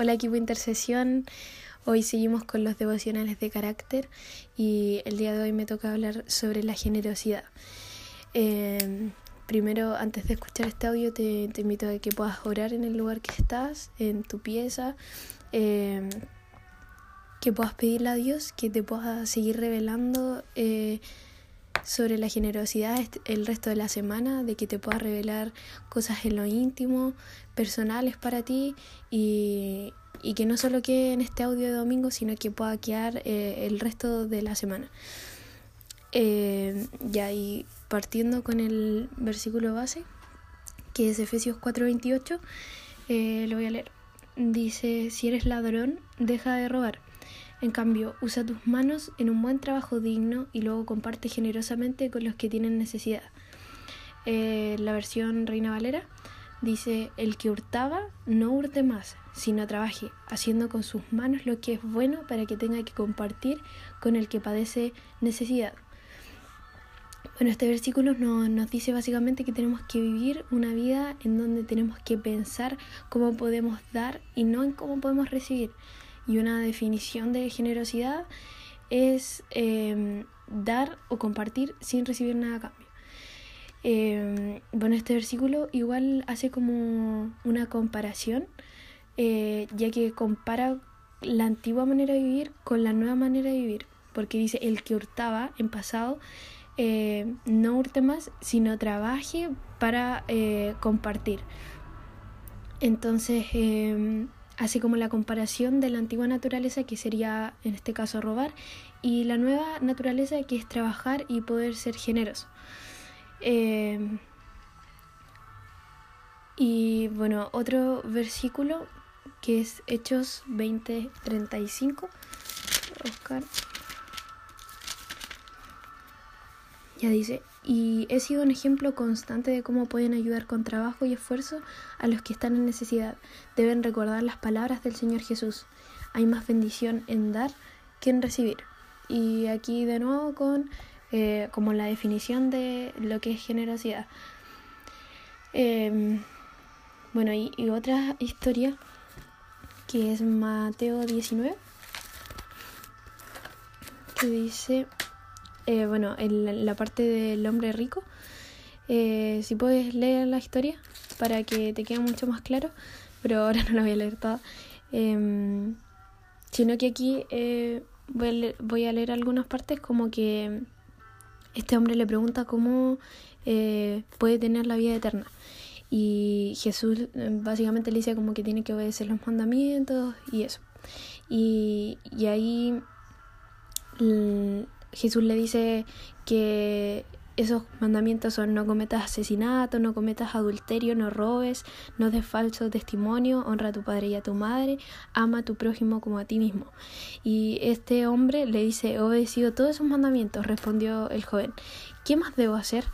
Hola equipo Intercesión, hoy seguimos con los devocionales de carácter y el día de hoy me toca hablar sobre la generosidad. Em, primero, antes de escuchar este audio, te, invito a que puedas orar en el lugar que estás, en tu pieza, em, que puedas pedirle a Dios que te pueda seguir revelando. Eh, sobre la generosidad el resto de la semana, de que te pueda revelar cosas en lo íntimo, personales para ti y, que no solo quede en este audio de domingo, sino que pueda quedar eh, el resto de la semana. Eh, ya, y partiendo con el versículo base, que es Efesios 4:28, eh, lo voy a leer. Dice, si eres ladrón, deja de robar en cambio, usa tus manos en un buen trabajo digno y luego comparte generosamente con los que tienen necesidad. Eh, la versión Reina Valera dice, el que hurtaba no hurte más, sino trabaje, haciendo con sus manos lo que es bueno para que tenga que compartir con el que padece necesidad. Bueno, este versículo nos dice básicamente que tenemos que vivir una vida en donde tenemos que pensar cómo podemos dar y no en cómo podemos recibir. Y una definición de generosidad es em, dar o compartir sin recibir nada a cambio. Em, bueno, este versículo igual hace como una comparación, eh, ya que compara la antigua manera de vivir con la nueva manera de vivir, porque dice el que hurtaba en pasado, eh, no hurte más, sino trabaje para eh, compartir. Entonces, em, así como la comparación de la antigua naturaleza, que sería en este caso robar, y la nueva naturaleza, que es trabajar y poder ser generoso. Eh, y bueno, otro versículo que es Hechos 20:35. Oscar. Ya dice, y he sido un ejemplo constante de cómo pueden ayudar con trabajo y esfuerzo a los que están en necesidad. Deben recordar las palabras del Señor Jesús. Hay más bendición en dar que en recibir. Y aquí de nuevo con eh, como la definición de lo que es generosidad. Em, bueno, y, y otra historia que es Mateo 19, que dice eh, bueno, en la parte del hombre rico, eh, si puedes leer la historia para que te quede mucho más claro, pero ahora no la voy a leer toda. Em, sino que aquí eh, voy, a leer, voy, a leer, algunas partes como que este hombre le pregunta cómo puede tener la vida eterna. Y Jesús básicamente le dice como que tiene que obedecer los mandamientos y eso. Y, y ahí Jesús le dice que esos mandamientos son no cometas asesinato, no cometas adulterio, no robes, no des falso testimonio, honra a tu padre y a tu madre, ama a tu prójimo como a ti mismo. Y este hombre le dice, he obedecido todos esos mandamientos, respondió el joven, ¿qué más debo hacer?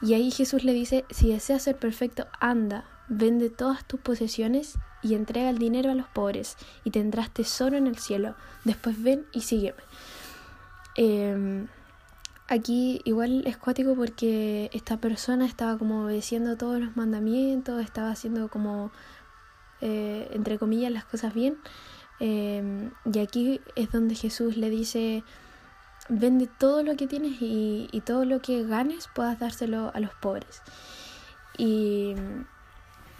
Y ahí Jesús le dice, si deseas ser perfecto, anda, vende todas tus posesiones y entrega el dinero a los pobres, y tendrás tesoro en el cielo. Después ven y sígueme. Em, aquí igual es cuático porque esta persona estaba como obedeciendo todos los mandamientos, estaba haciendo como, eh, entre comillas, las cosas bien. Em, y aquí es donde Jesús le dice, vende todo lo que tienes y, y todo lo que ganes puedas dárselo a los pobres. Y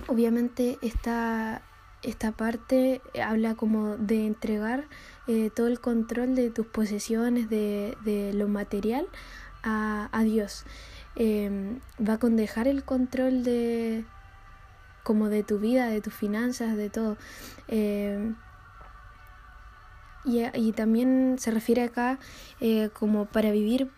obviamente esta, esta parte habla como de entregar eh, todo el control de tus posesiones, de, de lo material a, a Dios. Em, va con dejar el control de como de tu vida, de tus finanzas, de todo. Em, y, y, también se refiere acá eh, como para vivir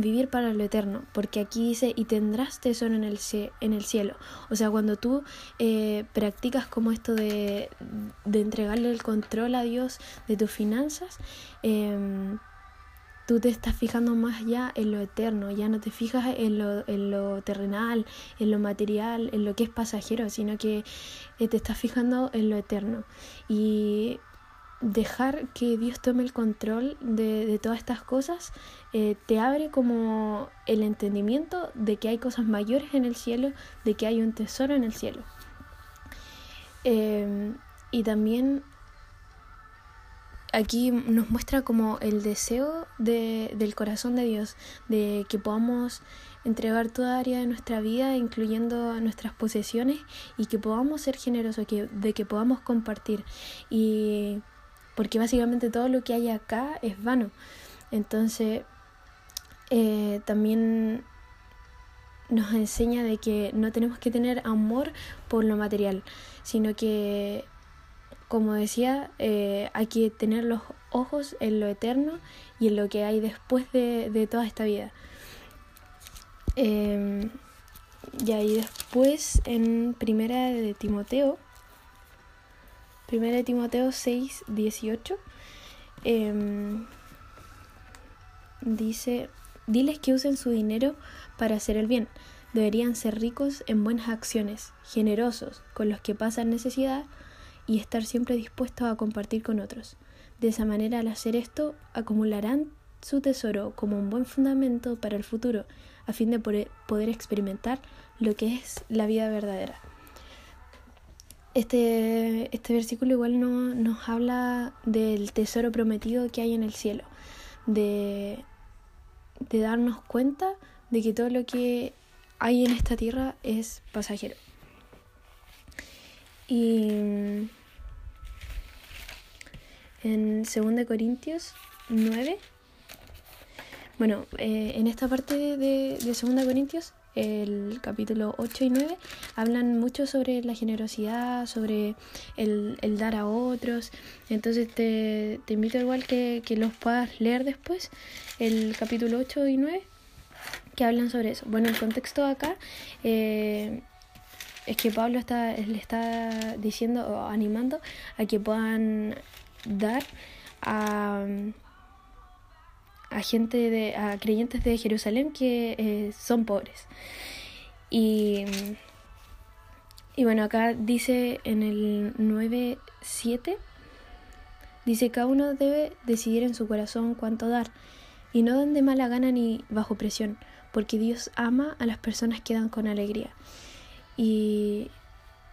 vivir para lo eterno, porque aquí dice, y tendrás tesoro en el, en el cielo. O sea, cuando tú eh, practicas como esto de, de, entregarle el control a Dios de tus finanzas, em, tú te estás fijando más ya en lo eterno, ya no te fijas en lo, en lo terrenal, en lo material, en lo que es pasajero, sino que eh, te estás fijando en lo eterno. Y dejar que Dios tome el control de, de todas estas cosas eh, te abre como el entendimiento de que hay cosas mayores en el cielo, de que hay un tesoro en el cielo. Em, y también aquí nos muestra como el deseo de, del corazón de Dios, de que podamos entregar toda área de nuestra vida, incluyendo nuestras posesiones, y que podamos ser generosos, que, de que podamos compartir. Y porque básicamente todo lo que hay acá es vano. Entonces, eh, también nos enseña de que no tenemos que tener amor por lo material, sino que, como decía, eh, hay que tener los ojos en lo eterno y en lo que hay después de, toda esta vida. Eh, y ahí después en Primera de Timoteo, Primera de Timoteo 6, 18, em, dice, diles que usen su dinero para hacer el bien. Deberían ser ricos en buenas acciones, generosos con los que pasan necesidad y estar siempre dispuestos a compartir con otros. De esa manera, al hacer esto, acumularán su tesoro como un buen fundamento para el futuro, a fin de poder experimentar lo que es la vida verdadera. Este, este versículo igual no, nos habla del tesoro prometido que hay en el cielo, de, de darnos cuenta de que todo lo que hay en esta tierra es pasajero. Y en 2 Corintios 9, bueno, eh, en esta parte de, de 2 Corintios el capítulo 8 y 9 hablan mucho sobre la generosidad, sobre el, dar a otros. Entonces te, invito igual que, que, los puedas leer después, el capítulo 8 y 9, que hablan sobre eso. Bueno, el contexto acá eh, es que Pablo está, le está diciendo o animando a que puedan dar a a gente de a creyentes de Jerusalén que eh, son pobres. Y y bueno acá dice en el 9.7 dice cada uno debe decidir en su corazón cuánto dar y no dan de mala gana ni bajo presión porque Dios ama a las personas que dan con alegría y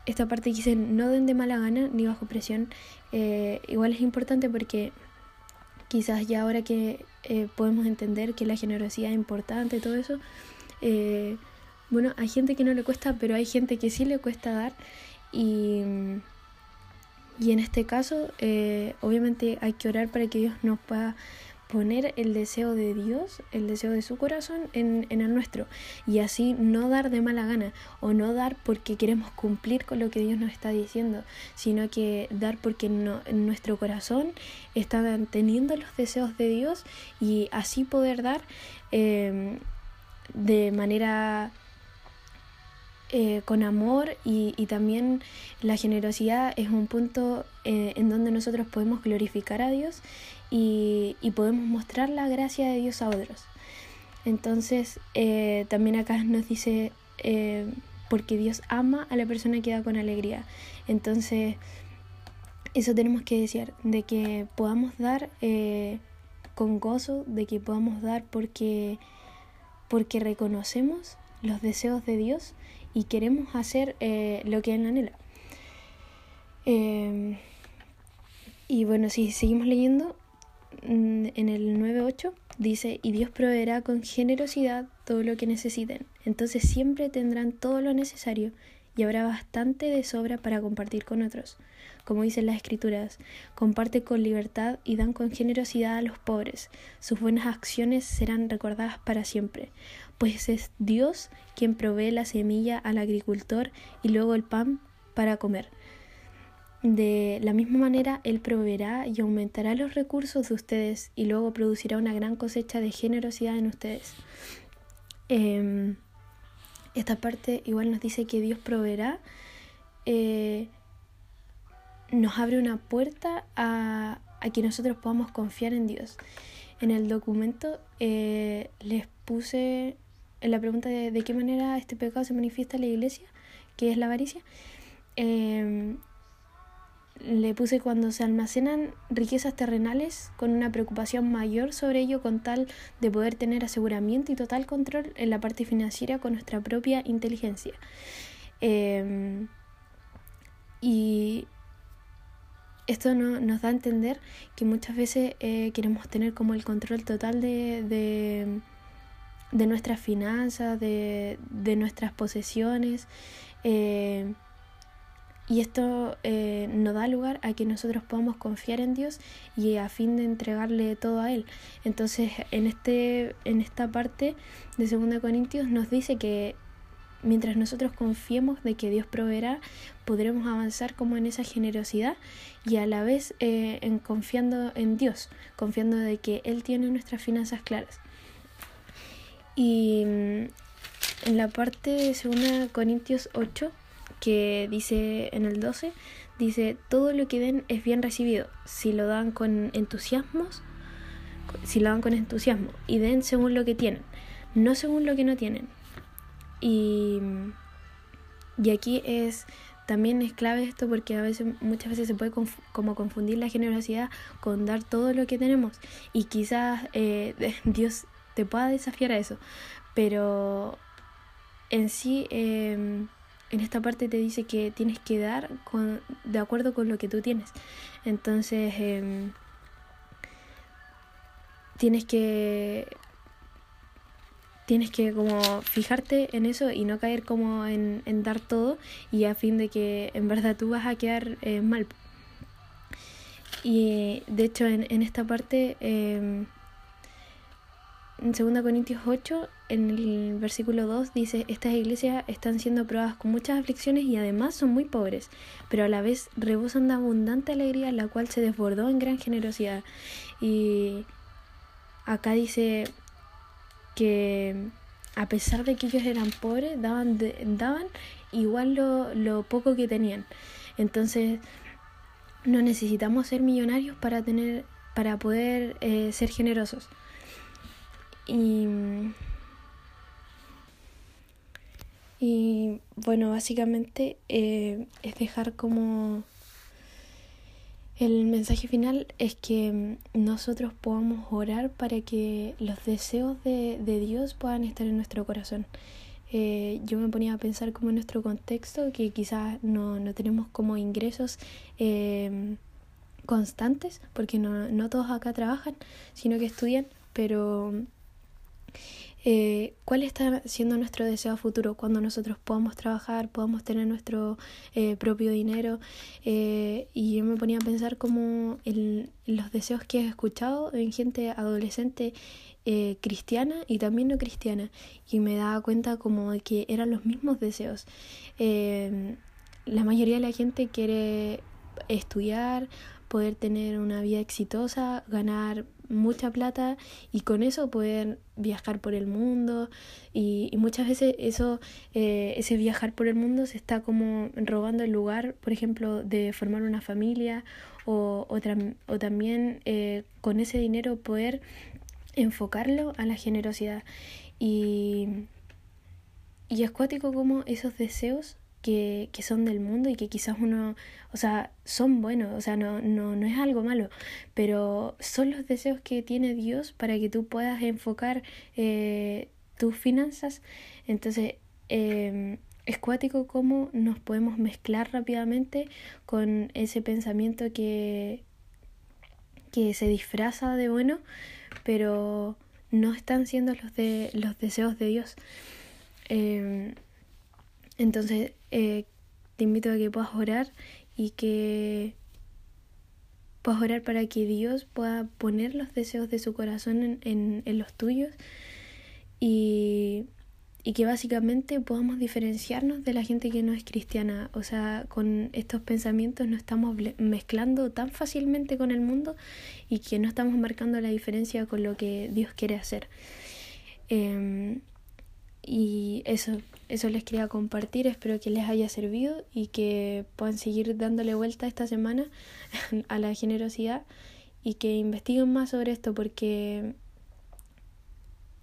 esta parte dice no den de mala gana ni bajo presión eh, igual es importante porque quizás ya ahora que eh, podemos entender que la generosidad es importante, todo eso, eh, bueno, hay gente que no le cuesta, pero hay gente que sí le cuesta dar. Y, y en este caso eh, obviamente hay que orar para que Dios nos pueda poner el deseo de Dios, el deseo de su corazón en, en, el nuestro. Y así no dar de mala gana o no dar porque queremos cumplir con lo que Dios nos está diciendo, sino que dar porque en nuestro corazón está teniendo los deseos de Dios y así poder dar eh, de manera eh, con amor y, y, también la generosidad es un punto eh, en donde nosotros podemos glorificar a Dios y, y, podemos mostrar la gracia de Dios a otros. Entonces eh, también acá nos dice porque Dios ama a la persona que da con alegría. Entonces eso tenemos que decir, de que podamos dar con gozo, de que podamos dar porque, porque reconocemos los deseos de Dios y queremos hacer eh, lo que Él anhela. Eh, y bueno, si seguimos leyendo, mm, en el 9.8 dice, y Dios proveerá con generosidad todo lo que necesiten. Entonces siempre tendrán todo lo necesario y habrá bastante de sobra para compartir con otros. Como dicen las escrituras, comparte con libertad y dan con generosidad a los pobres. Sus buenas acciones serán recordadas para siempre pues es Dios quien provee la semilla al agricultor y luego el pan para comer. De la misma manera, Él proveerá y aumentará los recursos de ustedes y luego producirá una gran cosecha de generosidad en ustedes. Em, esta parte igual nos dice que Dios proveerá, eh, nos abre una puerta a, que nosotros podamos confiar en Dios. En el documento eh, les puse en la pregunta de, de qué manera este pecado se manifiesta en la iglesia, que es la avaricia, em, le puse cuando se almacenan riquezas terrenales con una preocupación mayor sobre ello con tal de poder tener aseguramiento y total control en la parte financiera con nuestra propia inteligencia. Em, y esto no, nos da a entender que muchas veces eh, queremos tener como el control total de, de, de nuestras finanzas, de, de nuestras posesiones. Eh, y esto eh, nos da lugar a que nosotros podamos confiar en Dios y a fin de entregarle todo a Él. Entonces, en, este, en esta parte de 2 Corintios nos dice que mientras nosotros confiemos de que Dios proveerá, podremos avanzar como en esa generosidad y a la vez eh, en confiando en Dios, confiando de que Él tiene nuestras finanzas claras. Y mm, en la parte de 2 Corintios 8, que dice en el 12, dice, todo lo que den es bien recibido, si lo dan con entusiasmos, si lo dan con entusiasmo, y den según lo que tienen, no según lo que no tienen. Y, y aquí es también es clave esto porque a veces muchas veces se puede como confundir la generosidad con dar todo lo que tenemos y quizás eh, Dios te pueda desafiar a eso pero en sí eh, en esta parte te dice que tienes que dar con, de acuerdo con lo que tú tienes. Entonces, em, tienes que tienes que como fijarte en eso y no caer como en, dar todo y a fin de que en verdad tú vas a quedar eh, mal. Y de hecho en, en esta parte em, en 2 Corintios 8, en el versículo 2, dice, estas iglesias están siendo probadas con muchas aflicciones y además son muy pobres, pero a la vez rebosan de abundante alegría, la cual se desbordó en gran generosidad. Y acá dice que a pesar de que ellos eran pobres, daban, daban igual lo, lo poco que tenían. Entonces, no necesitamos ser millonarios para tener para poder eh, ser generosos. Y, y bueno, básicamente eh, es dejar como el mensaje final es que nosotros podamos orar para que los deseos de, de Dios puedan estar en nuestro corazón. Eh, yo me ponía a pensar como en nuestro contexto, que quizás no, no tenemos como ingresos eh, constantes, porque no, no todos acá trabajan, sino que estudian, pero eh, ¿Cuál está siendo nuestro deseo futuro cuando nosotros podamos trabajar, podamos tener nuestro eh, propio dinero? Eh, y yo me ponía a pensar como los deseos que he escuchado en gente adolescente cristiana y también no cristiana. Y me daba cuenta como de que eran los mismos deseos. la mayoría de la gente quiere estudiar, poder tener una vida exitosa, ganar mucha plata y con eso poder viajar por el mundo. Y, muchas veces eso eh, ese viajar por el mundo se está como robando el lugar por ejemplo de formar una familia o, o, también eh, con ese dinero poder enfocarlo a la generosidad. Y y es cuático como esos deseos que, que, son del mundo y que quizás uno, o sea, son buenos, o sea, no, no, no es algo malo, pero son los deseos que tiene Dios para que tú puedas enfocar eh, tus finanzas. Entonces, eh, es cuático cómo nos podemos mezclar rápidamente con ese pensamiento que, que se disfraza de bueno, pero no están siendo los, de, los deseos de Dios. Eh, entonces, eh, te invito a que puedas orar y que puedas orar para que Dios pueda poner los deseos de su corazón en, en, los tuyos y, y, que básicamente podamos diferenciarnos de la gente que no es cristiana. O sea, con estos pensamientos no estamos mezclando tan fácilmente con el mundo y que no estamos marcando la diferencia con lo que Dios quiere hacer. Em, y eso, eso les quería compartir, espero que les haya servido y que puedan seguir dándole vuelta esta semana a la generosidad y que investiguen más sobre esto porque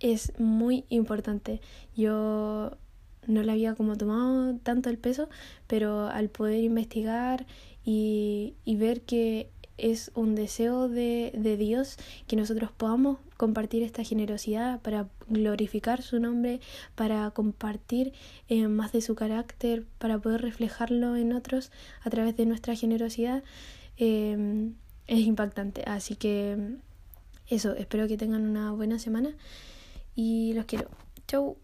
es muy importante. Yo no le había como tomado tanto el peso, pero al poder investigar y, y ver que es un deseo de, de, Dios que nosotros podamos compartir esta generosidad para glorificar su nombre, para compartir eh, más de su carácter, para poder reflejarlo en otros a través de nuestra generosidad. em, es impactante. Así que eso, espero que tengan una buena semana y los quiero. Chau.